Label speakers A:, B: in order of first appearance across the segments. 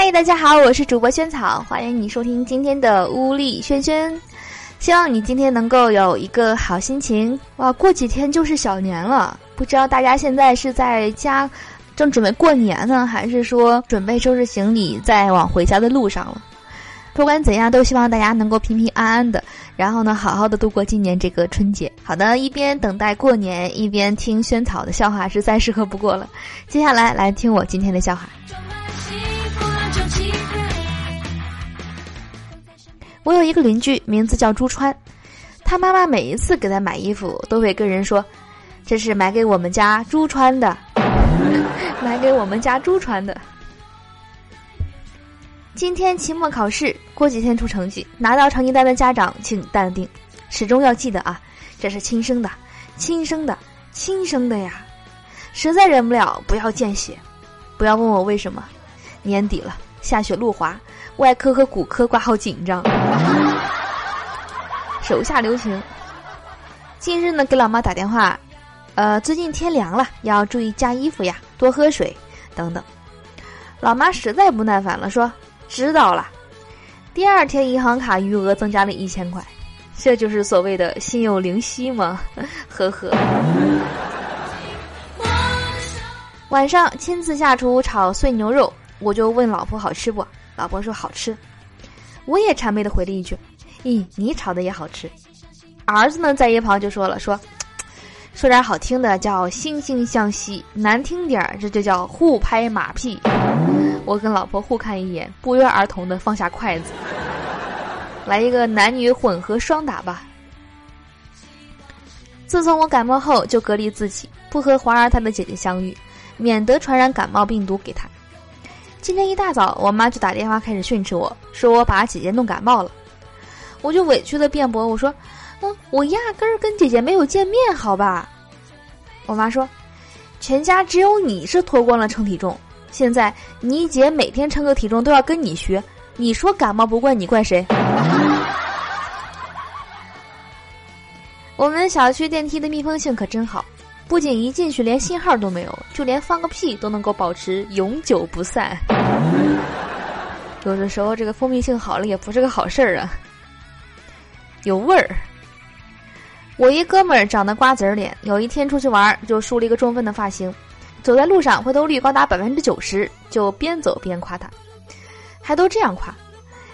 A: 嗨，大家好，我是主播萱草，欢迎你收听今天的屋里轩轩。希望你今天能够有一个好心情哇！过几天就是小年了，不知道大家现在是在家正准备过年呢，还是说准备收拾行李在往回家的路上了？不管怎样，都希望大家能够平平安安的，然后呢，好好的度过今年这个春节。好的，一边等待过年，一边听萱草的笑话是再适合不过了。接下来来听我今天的笑话。我有一个邻居，名字叫朱川，他妈妈每一次给他买衣服，都会跟人说：“这是买给我们家朱川的，买给我们家朱川的。”今天期末考试，过几天出成绩。拿到成绩单的家长，请淡定，始终要记得啊，这是亲生的，亲生的，亲生的呀！实在忍不了，不要见血，不要问我为什么。年底了，下雪路滑，外科和骨科挂号紧张，手下留情。近日呢，给老妈打电话，呃，最近天凉了，要注意加衣服呀，多喝水，等等。老妈实在不耐烦了，说。知道了，第二天银行卡余额增加了一千块，这就是所谓的心有灵犀吗？呵呵。晚上亲自下厨炒碎牛肉，我就问老婆好吃不？老婆说好吃。我也谄媚的回了一句：“咦，你炒的也好吃。”儿子呢在一旁就说了：“说，说点好听的叫惺惺相惜，难听点儿这就叫互拍马屁。”我跟老婆互看一眼，不约而同的放下筷子，来一个男女混合双打吧。自从我感冒后，就隔离自己，不和华儿他的姐姐相遇，免得传染感冒病毒给他。今天一大早，我妈就打电话开始训斥我，说我把姐姐弄感冒了。我就委屈的辩驳，我说：“嗯，我压根儿跟姐姐没有见面，好吧？”我妈说：“全家只有你是脱光了称体重。”现在你姐每天称个体重都要跟你学，你说感冒不怪你怪谁？我们小区电梯的密封性可真好，不仅一进去连信号都没有，就连放个屁都能够保持永久不散。有的时候这个封闭性好了也不是个好事儿啊，有味儿。我一哥们儿长得瓜子脸，有一天出去玩就梳了一个中分的发型。走在路上，回头率高达百分之九十，就边走边夸他，还都这样夸。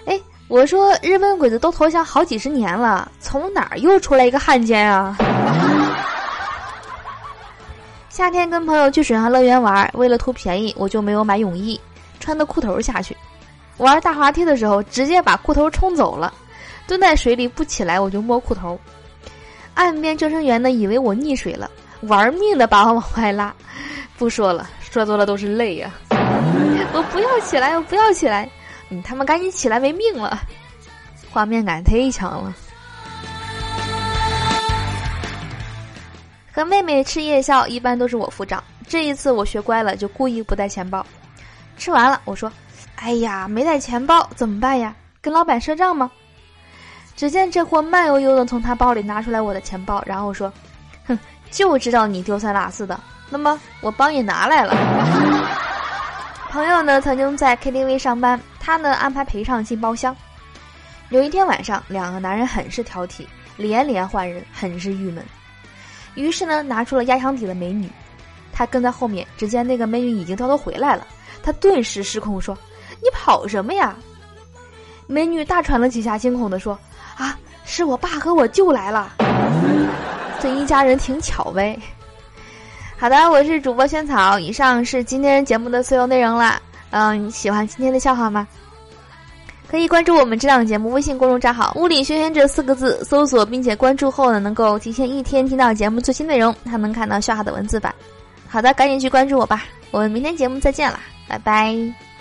A: 哎，我说日本鬼子都投降好几十年了，从哪儿又出来一个汉奸啊？夏天跟朋友去水上乐园玩，为了图便宜，我就没有买泳衣，穿的裤头下去。玩大滑梯的时候，直接把裤头冲走了，蹲在水里不起来，我就摸裤头。岸边救生员呢，以为我溺水了，玩命的把我往外拉。不说了，说多了都是泪呀！我不要起来，我不要起来！你他妈赶紧起来，没命了！画面感忒强了。和妹妹吃夜宵，一般都是我付账。这一次我学乖了，就故意不带钱包。吃完了，我说：“哎呀，没带钱包怎么办呀？跟老板赊账吗？”只见这货慢悠悠的从他包里拿出来我的钱包，然后说：“哼，就知道你丢三落四的。”那么我帮你拿来了。朋友呢曾经在 KTV 上班，他呢安排陪唱进包厢。有一天晚上，两个男人很是挑剔，连连换人，很是郁闷。于是呢拿出了压箱底的美女，他跟在后面，只见那个美女已经偷偷回来了，他顿时失控说：“你跑什么呀？”美女大喘了几下，惊恐的说：“啊，是我爸和我舅来了。”这一家人挺巧呗。好的，我是主播萱草。以上是今天节目的所有内容了。嗯，你喜欢今天的笑话吗？可以关注我们这档节目微信公众账号“物理轩轩”这四个字，搜索并且关注后呢，能够提前一天听到节目最新内容，还能看到笑话的文字版。好的，赶紧去关注我吧。我们明天节目再见了，拜拜。